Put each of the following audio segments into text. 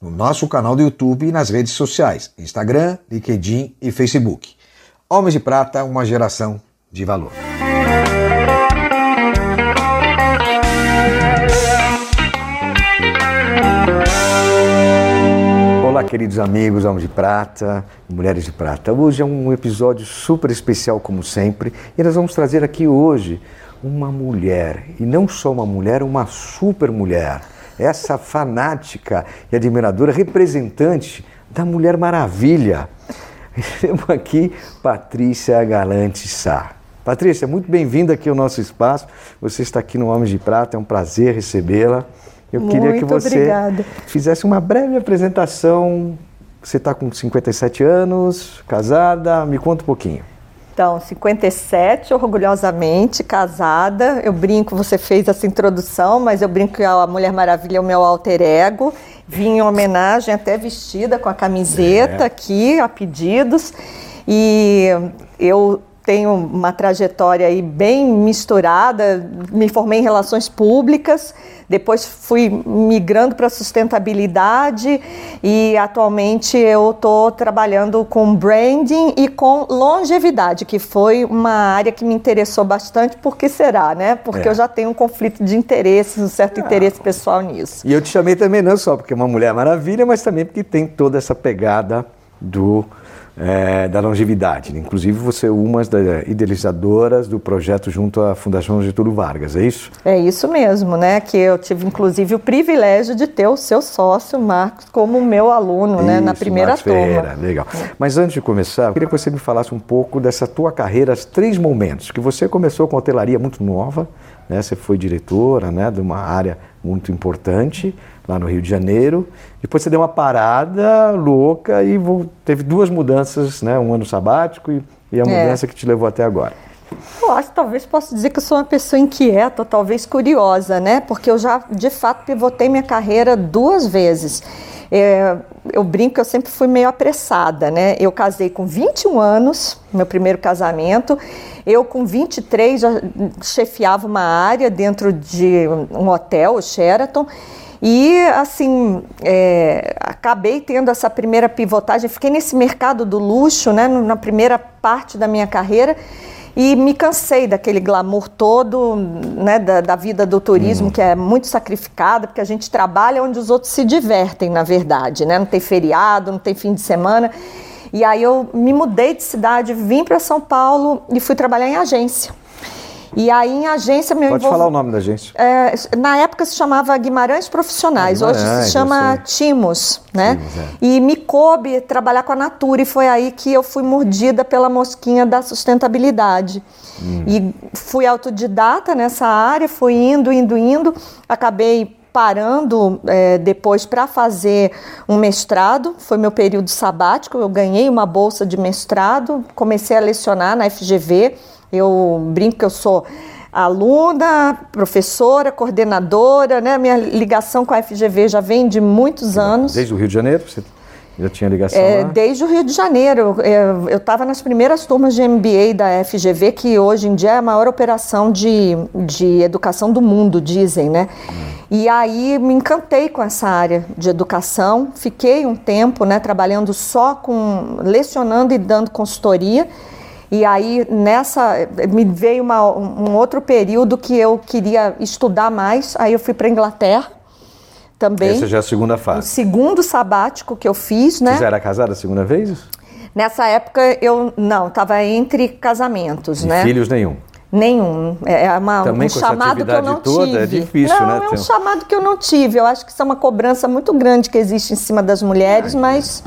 no nosso canal do YouTube e nas redes sociais, Instagram, LinkedIn e Facebook. Homens de Prata, uma geração de valor. Olá, queridos amigos, Homens de Prata Mulheres de Prata. Hoje é um episódio super especial, como sempre, e nós vamos trazer aqui hoje uma mulher, e não só uma mulher, uma super mulher essa fanática e admiradora representante da Mulher Maravilha. Temos aqui Patrícia Galante Sá. Patrícia, muito bem-vinda aqui ao nosso espaço. Você está aqui no Homens de Prata, é um prazer recebê-la. Eu muito queria que você obrigada. fizesse uma breve apresentação. Você está com 57 anos, casada, me conta um pouquinho. Então, 57, orgulhosamente casada. Eu brinco, você fez essa introdução, mas eu brinco que a Mulher Maravilha é o meu alter ego. Vim em homenagem, até vestida com a camiseta é. aqui, a pedidos. E eu tenho uma trajetória aí bem misturada, me formei em relações públicas, depois fui migrando para sustentabilidade e atualmente eu estou trabalhando com branding e com longevidade, que foi uma área que me interessou bastante, por que será, né? Porque é. eu já tenho um conflito de interesses, um certo ah. interesse pessoal nisso. E eu te chamei também não só porque é uma mulher maravilha, mas também porque tem toda essa pegada do é, da longevidade. Inclusive, você é uma das idealizadoras do projeto junto à Fundação Getúlio Vargas, é isso? É isso mesmo, né? Que eu tive, inclusive, o privilégio de ter o seu sócio, Marcos, como meu aluno, isso, né? Na primeira Marcos turma. Ferreira, legal. Mas antes de começar, eu queria que você me falasse um pouco dessa tua carreira, os três momentos, que você começou com hotelaria muito nova, né? Você foi diretora, né? De uma área muito importante lá no Rio de Janeiro. Depois você deu uma parada louca e teve duas mudanças, né? Um ano sabático e, e a é. mudança é. que te levou até agora. Eu acho, talvez posso dizer que eu sou uma pessoa inquieta, talvez curiosa, né? Porque eu já, de fato, pivotei minha carreira duas vezes. É, eu brinco que eu sempre fui meio apressada, né? Eu casei com 21 anos, meu primeiro casamento. Eu, com 23, já chefiava uma área dentro de um hotel, o Sheraton. E, assim, é, acabei tendo essa primeira pivotagem, fiquei nesse mercado do luxo, né, na primeira parte da minha carreira, e me cansei daquele glamour todo, né, da, da vida do turismo, uhum. que é muito sacrificada, porque a gente trabalha onde os outros se divertem, na verdade, né, não tem feriado, não tem fim de semana. E aí eu me mudei de cidade, vim para São Paulo e fui trabalhar em agência. E aí em agência meu Pode falar o nome da agência. É, na época se chamava Guimarães Profissionais, Guimarães, hoje se chama Timos, né? Timos, é. E me coube trabalhar com a Natura e foi aí que eu fui mordida pela mosquinha da sustentabilidade. Hum. E fui autodidata nessa área, fui indo, indo, indo, acabei parando é, depois para fazer um mestrado, foi meu período sabático, eu ganhei uma bolsa de mestrado, comecei a lecionar na FGV eu brinco que eu sou aluna, professora, coordenadora, né? Minha ligação com a FGV já vem de muitos anos. Desde o Rio de Janeiro? Você já tinha ligação é, lá? Desde o Rio de Janeiro. Eu estava nas primeiras turmas de MBA da FGV, que hoje em dia é a maior operação de, de educação do mundo, dizem, né? Hum. E aí me encantei com essa área de educação. Fiquei um tempo né, trabalhando só com... lecionando e dando consultoria. E aí nessa me veio uma, um outro período que eu queria estudar mais, aí eu fui para Inglaterra também. Essa já é a segunda fase. O segundo sabático que eu fiz, né? Você já era casada a segunda vez? Nessa época eu não, estava entre casamentos, e né? Filhos nenhum. Nenhum. É, é uma, Também um chamado que eu não toda, tive. É difícil, não, né? é um chamado que eu não tive. Eu acho que isso é uma cobrança muito grande que existe em cima das mulheres, Ai, mas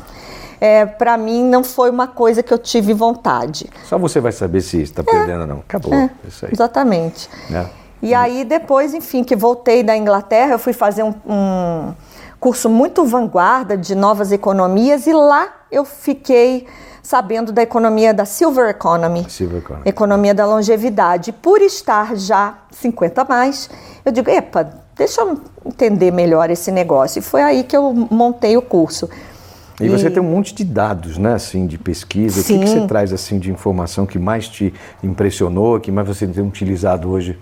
é, para mim não foi uma coisa que eu tive vontade. Só você vai saber se está perdendo ou não. Acabou. É, isso aí. Exatamente. É. E aí depois, enfim, que voltei da Inglaterra, eu fui fazer um, um curso muito vanguarda de novas economias e lá eu fiquei sabendo da economia da Silver Economy, Silver Economy. economia da longevidade. Por estar já 50 a mais, eu digo, epa, deixa eu entender melhor esse negócio. E foi aí que eu montei o curso. E você tem um monte de dados, né, assim, de pesquisa. O que, que Sim. você traz, assim, de informação que mais te impressionou, que mais você tem utilizado hoje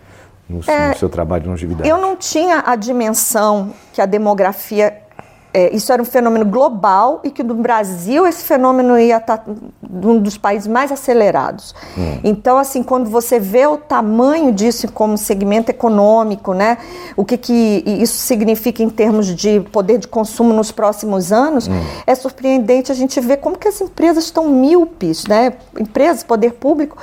no, no seu trabalho de longevidade? Eu não tinha a dimensão que a demografia. É, isso era um fenômeno global e que no Brasil esse fenômeno ia estar um dos países mais acelerados. Então, assim, quando você vê o tamanho disso como segmento econômico, né, o que, que isso significa em termos de poder de consumo nos próximos anos, é surpreendente a gente ver como que as empresas estão míopes, né, empresas, poder público,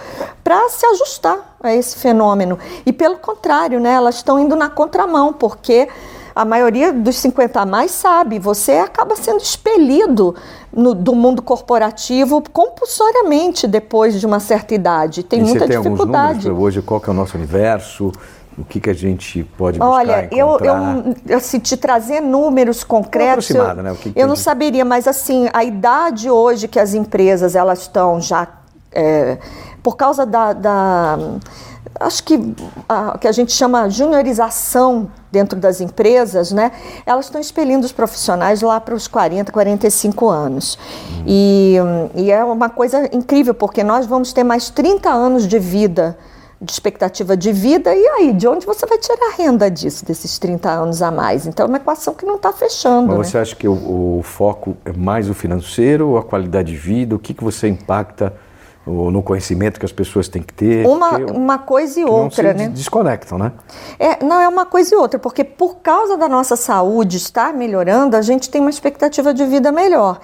para se ajustar a esse fenômeno. E pelo contrário, né, elas estão indo na contramão, porque a maioria dos 50 a mais sabe, você acaba sendo expelido no- do mundo corporativo compulsoriamente depois de uma certa idade. Tem e muita você tem alguns dificuldade. pra hoje? Qual que é o nosso universo? O que, que a gente pode buscar, Olha, eu, eu assim, te trazer números concretos, eu, né? Que que eu não gente- saberia, mas assim, a idade hoje que as empresas elas estão já é, por causa da, da- acho que a, que a gente chama juniorização dentro das empresas, né? Elas estão expelindo os profissionais lá para os 40, 45 anos. E, e é uma coisa incrível, porque nós vamos ter mais 30 anos de vida de expectativa de vida, e aí, de onde você vai tirar a renda disso, desses 30 anos a mais? Então é uma equação que não está fechando. Mas né? você acha que o, o foco é mais o financeiro ou a qualidade de vida? O que, que você impacta o- no conhecimento que as pessoas têm que ter? Uma, Porque uma coisa e não outra, se né? desconectam, né? É, não, é uma coisa e outra, porque por causa da nossa saúde estar melhorando, a gente tem uma expectativa de vida melhor.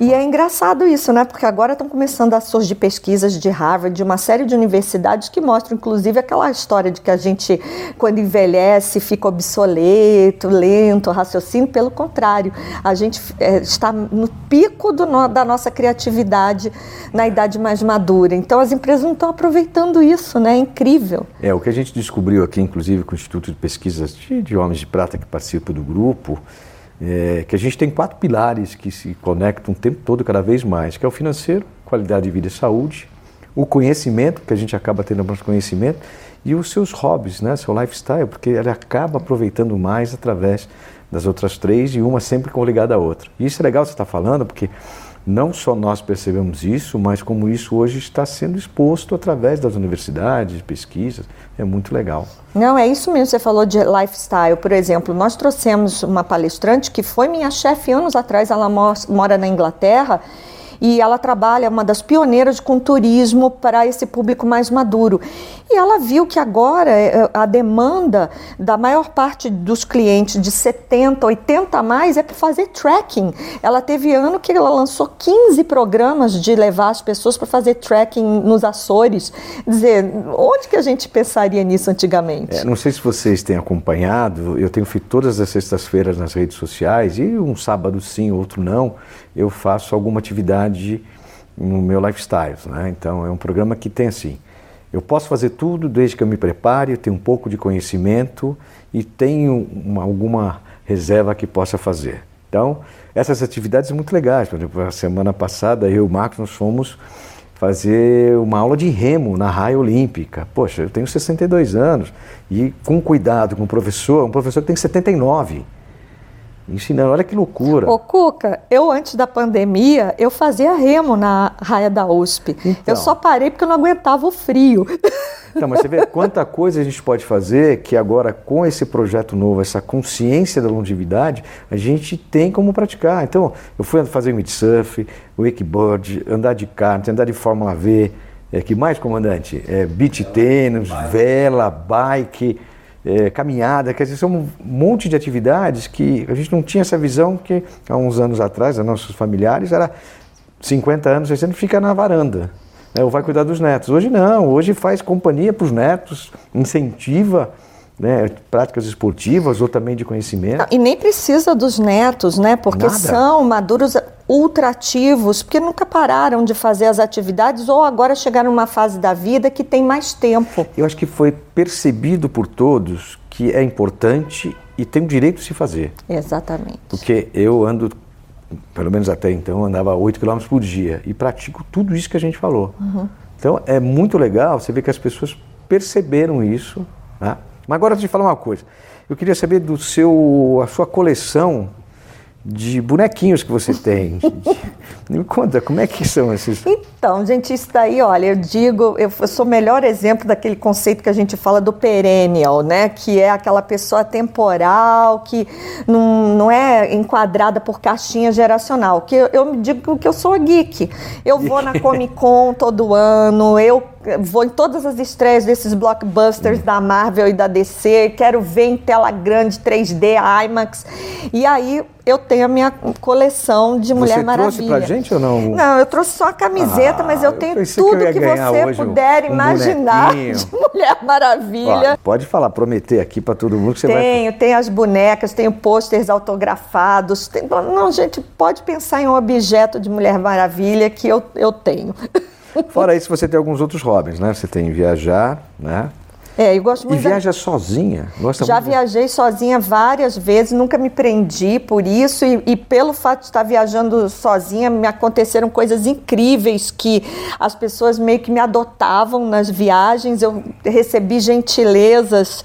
E é engraçado isso, né? Porque agora estão começando a surgir pesquisas de Harvard, de uma série de universidades que mostram, inclusive, aquela história de que a gente, quando envelhece, fica obsoleto, lento, raciocínio. Pelo contrário, a gente é, está no pico do da nossa criatividade na idade mais madura. Então, as empresas não estão aproveitando isso, né? É incrível. É, o que a gente descobriu aqui, inclusive com o Instituto de Pesquisas de, de Homens de Prata, que participa do grupo, é que a gente tem quatro pilares que se conectam o tempo todo, cada vez mais, que é o financeiro, qualidade de vida e saúde, o conhecimento, que a gente acaba tendo mais conhecimento, e os seus hobbies, né, seu lifestyle, porque ele acaba aproveitando mais através das outras três e uma sempre ligada à outra. E isso é legal você estar falando, porque não só nós percebemos isso, mas como isso hoje está sendo exposto através das universidades, pesquisas, é muito legal. Não, é isso mesmo. Você falou de lifestyle, por exemplo. Nós trouxemos uma palestrante que foi minha chefe anos atrás. Ela mo- mora na Inglaterra e ela trabalha, uma das pioneiras com turismo para esse público mais maduro. E ela viu que agora eh, a demanda da maior parte dos clientes de 70, 80 a mais é para fazer tracking. Ela teve ano que ela lançou 15 programas de levar as pessoas para fazer tracking nos Açores. Dizer, onde que a gente pensaria nisso antigamente? É, não sei se vocês têm acompanhado, eu tenho feito todas as sextas-feiras nas redes sociais e um sábado sim, outro não, eu faço alguma atividade no meu lifestyle. Né? Então é um programa que tem assim, eu posso fazer tudo desde que eu me prepare, eu tenho um pouco de conhecimento e tenho uma- alguma reserva que possa fazer. Então, essas atividades são muito legais. Por exemplo, a semana passada eu e o Marcos nós fomos fazer uma aula de remo na raia olímpica. Poxa, eu tenho 62 anos e com cuidado com o professor, um professor que tem 79, ensinando, olha que loucura. Ô, Cuca, eu antes da pandemia, eu fazia remo na raia da USP. Então. Eu só parei porque eu não aguentava o frio. Então, mas você vê quanta coisa a gente pode fazer que agora, com esse projeto novo, essa consciência da longevidade, a gente tem como praticar. Então, eu fui fazer windsurf, wakeboard, andar de kart, andar de Fórmula V, é, que mais, comandante? É, beach tênis, vela, bike, é, caminhada, quer dizer, são um monte de atividades que a gente não tinha essa visão que há uns anos atrás, a nossos familiares, era 50 anos, 60, fica na varanda né, ou vai cuidar dos netos. Hoje não, hoje faz companhia para os netos, incentiva né, práticas esportivas ou também de conhecimento. E nem precisa dos netos, né? Porque Nada. são maduros ultra ativos, porque nunca pararam de fazer as atividades ou agora chegaram numa fase da vida que tem mais tempo. Eu acho que foi percebido por todos que é importante e tem o direito de se fazer. Exatamente. Porque eu ando, pelo menos até então, andava 8 km por dia e pratico tudo isso que a gente falou. Então é muito legal você ver que as pessoas perceberam isso. Né? Mas agora deixa eu te falar uma coisa. Eu queria saber do seu, a sua coleção de bonequinhos que você tem. Me conta, como é que são esses? Então, gente, isso daí, olha, eu digo, eu sou o melhor exemplo daquele conceito que a gente fala do perennial, né? Que é aquela pessoa temporal, que não, não é enquadrada por caixinha geracional. Que eu, eu digo que eu sou a geek. Eu vou na Comic Con todo ano, eu vou em todas as estreias desses blockbusters da Marvel e da DC, quero ver em tela grande, 3D, IMAX. E aí eu tenho a minha coleção de Mulher você Maravilha. trouxe pra gente ou não? Não, eu trouxe só a camiseta, Ah, mas eu tenho que eu tudo que, ganhar você puder um imaginar bonequinho. de Mulher Maravilha. Ó, pode falar, prometer aqui para todo mundo que você vai. Tenho, tenho as bonecas, tenho pôsteres autografados. tem- não, gente, pode pensar em um objeto de Mulher Maravilha que eu, eu tenho. Fora isso, você tem alguns outros hobbies, né? Você tem viajar, né? É, eu gosto E muito da- viaja sozinha. Gosta Já muito viajei sozinha várias vezes, nunca me prendi por isso e, e pelo fato de estar viajando sozinha, me aconteceram coisas incríveis que as pessoas meio que me adotavam nas viagens. Eu recebi gentilezas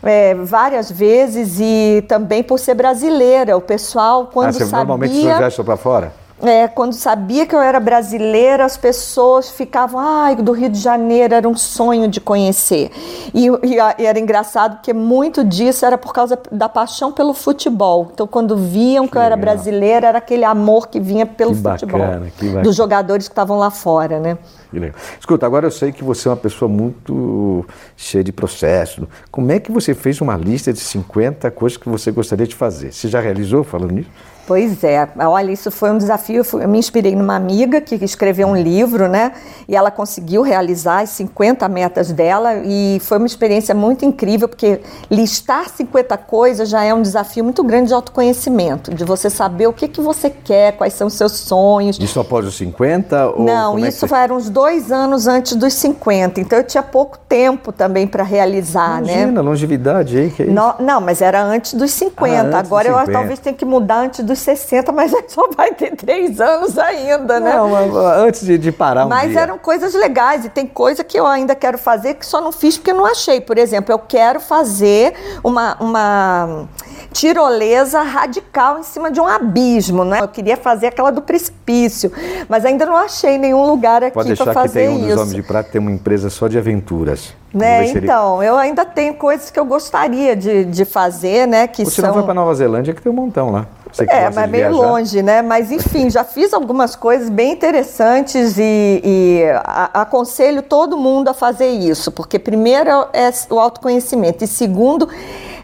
é, várias vezes e também por ser brasileira. O pessoal, quando ah, você normalmente você sabia... viaja só para fora? É, quando sabia que eu era brasileira, as pessoas ficavam, ai, do Rio de Janeiro era um sonho de conhecer. E, e e era engraçado porque muito disso era por causa da paixão pelo futebol. Então, quando viam que, eu era legal. brasileira, era aquele amor que vinha pelo Que futebol. bacana, que bacana. Dos jogadores que estavam lá fora, né? Que. Escuta, agora eu sei que você é uma pessoa muito cheia de processo. Como é que você fez uma lista de 50 coisas que você gostaria de fazer? Você já realizou falando nisso? Pois é, olha, isso foi um desafio. Eu Eu me inspirei numa amiga que escreveu um livro, né? E ela conseguiu realizar as 50 metas dela e foi uma experiência muito incrível, porque listar 50 coisas já é um desafio muito grande de autoconhecimento, de você saber o que, que você quer, quais são os seus sonhos. Isso após os 50? Ou Não, é que isso você- foi uns dois anos antes dos 50, então eu tinha pouco tempo também para realizar, né? Imagina, longevidade aí, que é isso? No- não, mas era antes dos 50. Ah, antes dos Agora eu 50. talvez tenha que mudar antes dos 60, mas só vai ter três anos ainda, né? Não, antes de, de parar um mas dia. eram coisas legais e tem coisa que eu ainda quero fazer que só não fiz porque não achei. Por exemplo, eu quero fazer uma, uma tirolesa radical em cima de um abismo, né? Eu queria fazer aquela do precipício, mas ainda não achei nenhum lugar aqui Pode para deixar que fazer tem um dos isso. Homens de Prata tem uma empresa só de aventuras. Né? se ele- Então, eu ainda tenho coisas que eu gostaria de, de fazer, né? Que Você são... não foi para Nova Zelândia que tem um montão lá. Você que É, mas meio viajar. longe, né? Mas enfim, já fiz algumas coisas bem interessantes e, e aconselho todo mundo a fazer isso, porque primeiro é o autoconhecimento e segundo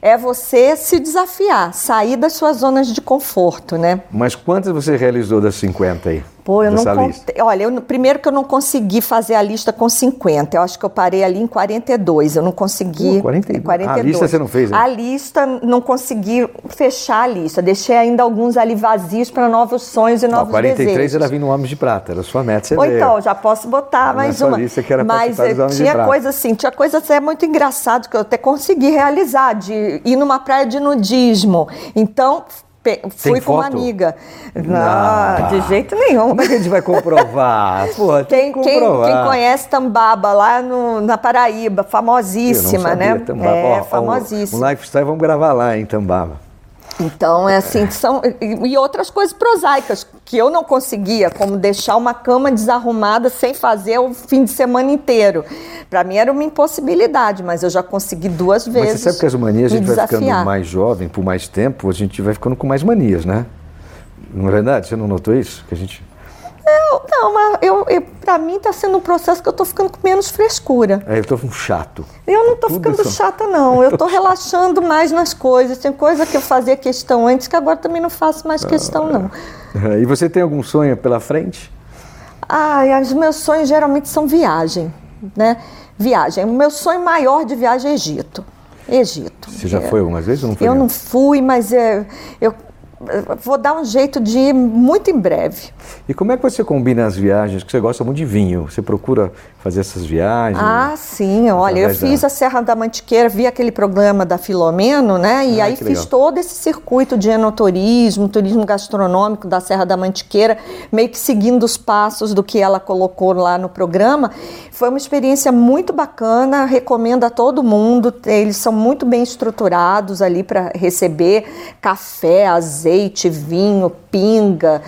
é você se desafiar, sair das suas zonas de conforto, né? Mas quantas você realizou das 50 aí? Pô, eu não dessa contei. Olha, eu, primeiro que eu não consegui fazer a lista com 50. Eu acho que eu parei ali em 42. Eu não consegui. Pô, 42. É, 42. A lista você não fez, né? A lista não consegui fechar a lista. Deixei ainda alguns ali vazios para novos sonhos e Não, novos 43 desejos. era vindo Homens de Prata, era sua meta, você Ou então, já posso botar mais uma. lista que era Mas eh, tinha coisa assim, tinha coisa assim, muito engraçado que eu até consegui realizar, de ir numa praia de nudismo. Então, pe- fui com uma amiga. Não, Não. de jeito nenhum. Como é que a gente vai comprovar? Tem Quem, que quem, comprovar. quem conhece Tambaba lá no- na Paraíba, famosíssima, né? Tambaba. É, Ó, famosíssima. Um lifestyle, vamos gravar lá em Tambaba. Então, é assim, são. E outras coisas prosaicas que eu não conseguia, como deixar uma cama desarrumada sem fazer o fim de semana inteiro. Para mim era uma impossibilidade, mas eu já consegui duas Mas vezes. você sabe que as manias, a gente vai ficando mais jovem, por mais tempo, a gente vai ficando com mais manias, né? Não é verdade? Você não notou isso? Que a gente... Eu- não, mas eu, eu, para mim está sendo um processo que eu estou ficando com menos frescura. É, eu tô um chato. Eu não tô Tudo ficando isso. chata, não. Eu tô relaxando mais nas coisas. Tem coisa que eu fazia questão antes que agora também não faço mais questão, não. E você tem algum sonho pela frente? Ai, os meus sonhos geralmente são viagem, né? Viagem. O meu sonho maior de viagem é Egito. Egito. Você já foi algumas vezes ou não foi? Eu nenhuma? não fui, mas é, eu vou dar um jeito de ir muito em breve. E como é que você combina as viagens? Que você gosta muito de vinho. Você procura fazer essas viagens? Ah, sim. Olha, eu fiz da... a Serra da Mantiqueira, vi aquele programa da Filomeno, né? E ah, aí fiz todo esse circuito de enoturismo, turismo gastronômico da Serra da Mantiqueira, meio que seguindo os passos do que ela colocou lá no programa. Foi uma experiência muito bacana, recomendo a todo mundo. Eles são muito bem estruturados ali para receber café, azeite, vinho, pinga.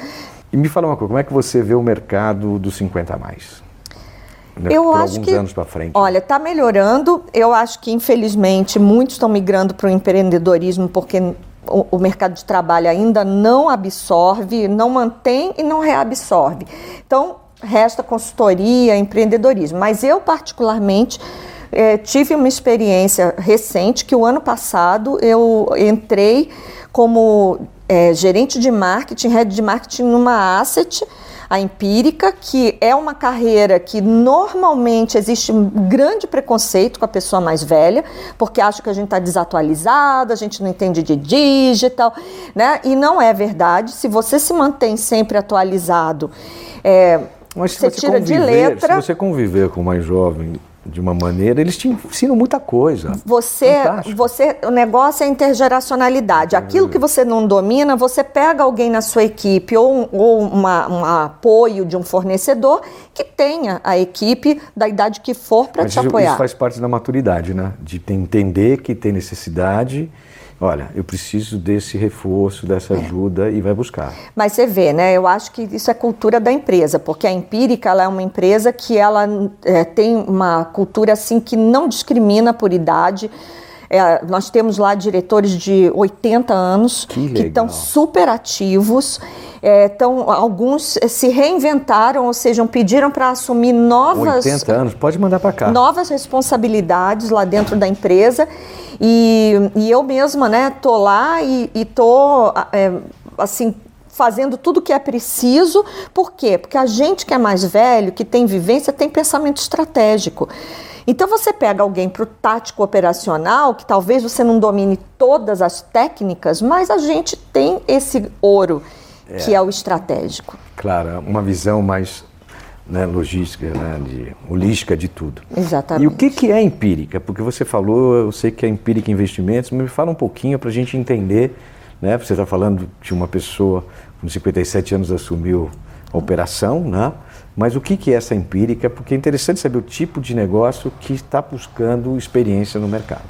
E me fala uma coisa, como é que você vê o mercado dos 50 a mais? Né, eu Por acho que, anos para frente. Olha, está melhorando. Eu acho que, infelizmente, muitos estão migrando para o empreendedorismo porque o, o, mercado de trabalho ainda não absorve, não mantém e não reabsorve. Então, resta consultoria, empreendedorismo. Mas eu, particularmente, é, tive uma experiência recente que o ano passado eu entrei como é, gerente de marketing, head de marketing numa asset a empírica, que é uma carreira que normalmente existe um grande preconceito com a pessoa mais velha, porque acha que a gente está desatualizada, a gente não entende de digital, né? E não é verdade. Se você se mantém sempre atualizado, é, você, você tira de conviver- letra. Se você conviver com o mais jovem de uma maneira, eles te ensinam muita coisa. Você, Fantástico. você, o negócio é intergeracionalidade. Aquilo que você não domina, você pega alguém na sua equipe ou, um- ou uma- um apoio de um fornecedor que tenha a equipe da idade que for para te apoiar. isso faz parte da maturidade, né? De entender que tem necessidade. Olha, eu preciso desse reforço, dessa ajuda e vai buscar. Mas você vê, né? Eu acho que isso é cultura da empresa, porque a Empírica é uma empresa que ela é, tem uma cultura assim que não discrimina por idade. É, nós temos lá diretores de 80 anos Que que estão super ativos. É, então, alguns se reinventaram, ou seja, pediram para assumir novas 80 anos, pode mandar para cá. novas responsabilidades lá dentro da empresa e, e eu mesma, né, tô lá e, e tô é, assim fazendo tudo que é preciso. Por quê? Porque a gente que é mais velho, que tem vivência, tem pensamento estratégico. Então você pega alguém para o tático operacional, que talvez você não domine todas as técnicas, mas a gente tem esse ouro que é o estratégico. Claro, uma visão mais né, logística, né, de, holística de tudo. Exatamente. E o que, que é empírica? Porque você falou, eu sei que é empírica investimentos, mas me fala um pouquinho para a gente entender. Né? Você está falando de uma pessoa com 57 anos assumiu a operação, né? mas o que, que é essa empírica? Porque é interessante saber o tipo de negócio que está buscando experiência no mercado.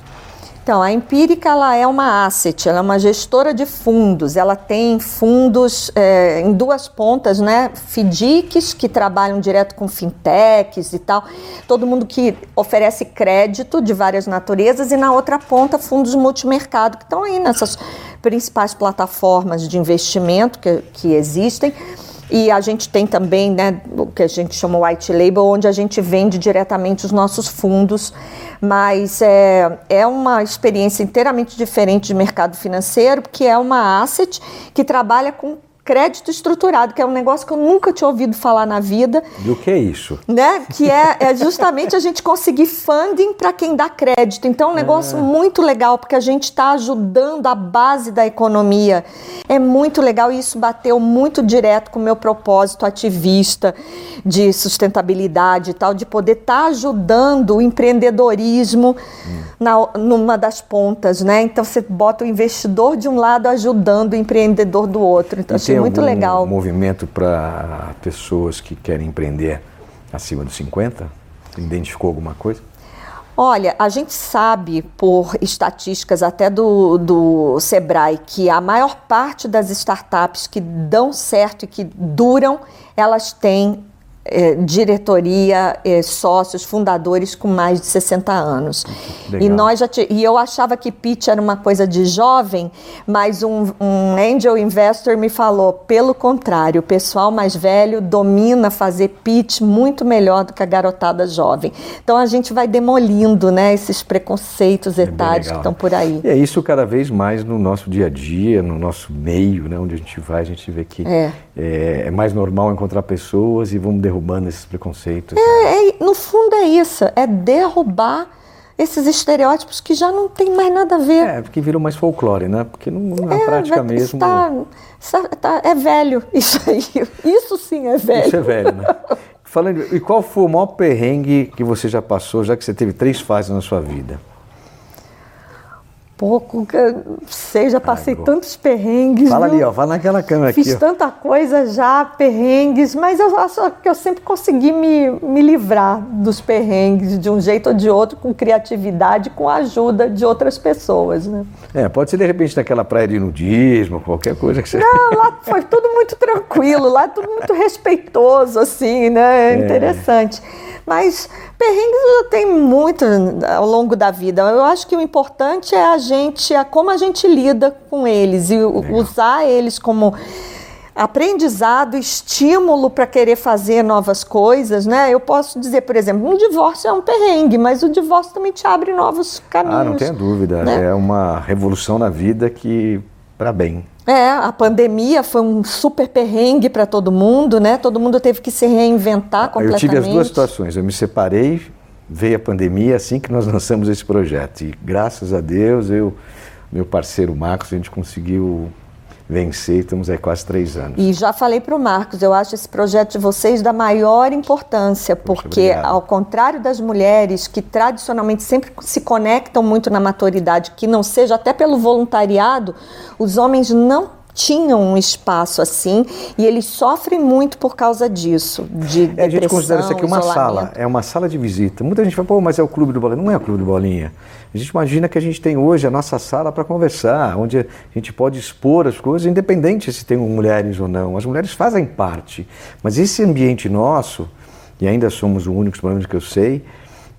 Então, a Empírica ela é uma asset, ela é uma gestora de fundos. Ela tem fundos é, em duas pontas, né? FDICs, que trabalham direto com fintechs e tal. Todo mundo que oferece crédito de várias naturezas. E na outra ponta, fundos multimercado, que estão aí nessas principais plataformas de investimento que, que existem. E a gente tem também né, o que a gente chama white label, onde a gente vende diretamente os nossos fundos. Mas é, é uma experiência inteiramente diferente de mercado financeiro, porque é uma asset que trabalha com crédito estruturado, que é um negócio que eu nunca tinha ouvido falar na vida E o que é isso? né? Que é, é justamente a gente conseguir funding para quem dá crédito. Então, é um negócio muito legal, porque a gente está ajudando a base da economia. É muito legal e isso bateu muito direto com o meu propósito ativista de sustentabilidade e tal, de poder estar ajudando o empreendedorismo na, numa das pontas, né? Então, você bota o investidor de um lado ajudando o empreendedor do outro. Então, E tem muito algum legal. movimento para pessoas que querem empreender acima dos 50? Você identificou alguma coisa? Olha, a gente sabe por estatísticas até do, do Sebrae que a maior parte das startups que dão certo e que duram, elas têm eh, diretoria, eh, sócios, fundadores com mais de 60 anos. Legal. E nós já e eu achava que pitch era uma coisa de jovem, mas um, um angel investor me falou, pelo contrário, o pessoal mais velho domina fazer pitch muito melhor do que a garotada jovem. Então a gente vai demolindo, né, esses preconceitos É etários que legal. estão por aí. E é isso cada vez mais no nosso dia a dia, no nosso meio, né, onde a gente vai, a gente vê que É. é, é mais normal encontrar pessoas e vamos derrubando esses preconceitos. né? É, no fundo é isso, é derrubar esses estereótipos que já não tem mais nada a ver. É, porque virou mais folclore, né? Porque não, na é, prática mesmo. Tá, tá, é velho isso aí. Isso sim é velho. Isso é velho, né? Falando, e qual foi o maior perrengue que você já passou, já que você teve três fases na sua vida? Pouco, sei, já passei Ai, tantos perrengues. Fala ali, ó, fala naquela câmera Fiz aqui. Fiz tanta coisa já, perrengues, mas eu acho que eu sempre consegui me, me livrar dos perrengues de um jeito ou de outro, com criatividade, com a ajuda de outras pessoas, né? É, pode ser de repente naquela praia de nudismo, qualquer coisa que você... Não, lá foi tudo muito tranquilo, lá tudo muito respeitoso, assim, né? É. Interessante. Mas perrengues já tem muito ao longo da vida. Eu acho que o importante é a gente, é como a gente lida com eles e Legal. usar eles como aprendizado, estímulo para querer fazer novas coisas, né? Eu posso dizer, por exemplo, um divórcio é um perrengue, mas o divórcio também te abre novos caminhos. Ah, não tenha dúvida. Né? É uma revolução na vida que para bem. É, a pandemia foi um super perrengue para todo mundo, né? Todo mundo teve que se reinventar completamente. Eu tive as duas situações. Eu me separei, veio a pandemia assim que nós lançamos esse projeto. E graças a Deus, eu, meu parceiro Marcos, a gente conseguiu vencer, estamos aí quase três anos. E já falei para o Marcos, eu acho esse projeto de vocês da maior importância, porque ao contrário das mulheres que tradicionalmente sempre se conectam muito na maturidade, que não seja até pelo voluntariado, os homens não tinham um espaço assim e eles sofrem muito por causa disso. De é, a gente considera isso aqui uma sala, é uma sala de visita. Muita gente fala, pô, mas é o clube do bolinha. Não é o clube do bolinha. A gente imagina que a gente tem hoje a nossa sala para conversar, onde a gente pode expor as coisas, independente se tem mulheres ou não. As mulheres fazem parte, mas esse ambiente nosso, e ainda somos o único, pelo menos que eu sei,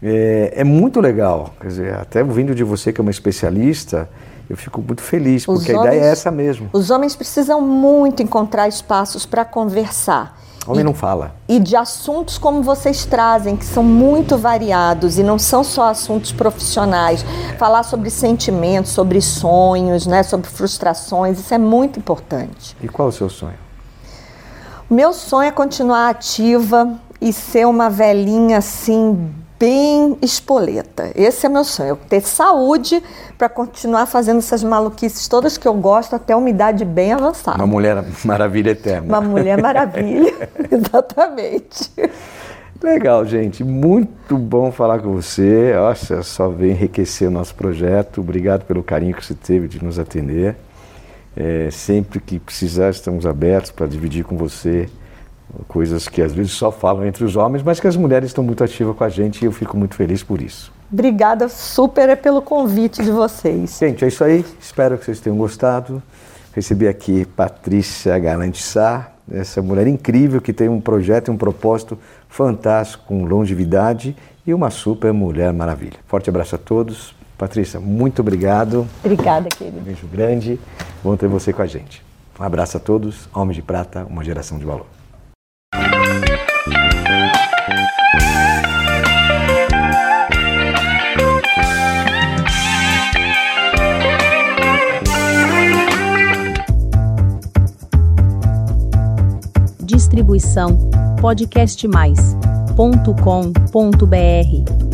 é, é muito legal. Quer dizer, até ouvindo de você que é uma especialista, eu fico muito feliz, porque a ideia é essa mesmo. Os homens precisam muito encontrar espaços para conversar. Homem e, não fala. E de assuntos como vocês trazem, que são muito variados e não são só assuntos profissionais. Falar sobre sentimentos, sobre sonhos, né, sobre frustrações, isso é muito importante. E qual é o seu sonho? O meu sonho é continuar ativa e ser uma velhinha assim bem espoleta. Esse é meu sonho, ter saúde para continuar fazendo essas maluquices todas que eu gosto até uma idade bem avançada. Uma mulher maravilha eterna. Uma mulher maravilha, exatamente. Legal, gente. Muito bom falar com você. Nossa, só vem enriquecer o nosso projeto. Obrigado pelo carinho que você teve de nos atender. É, sempre que precisar, estamos abertos para dividir com você coisas que às vezes só falam entre os homens, mas que as mulheres estão muito ativas com a gente e eu fico muito feliz por isso. Obrigada super pelo convite de vocês. Gente, é isso aí. Espero que vocês tenham gostado. Recebi aqui Patrícia Galante Sá, essa mulher incrível que tem um projeto e um propósito fantástico com longevidade e uma super mulher maravilha. Forte abraço a todos. Patrícia, muito obrigado. Obrigada, querido. Um beijo grande. Bom ter você com a gente. Um abraço a todos. Homens de Prata, uma geração de valor. Distribuição podcastmais.com.br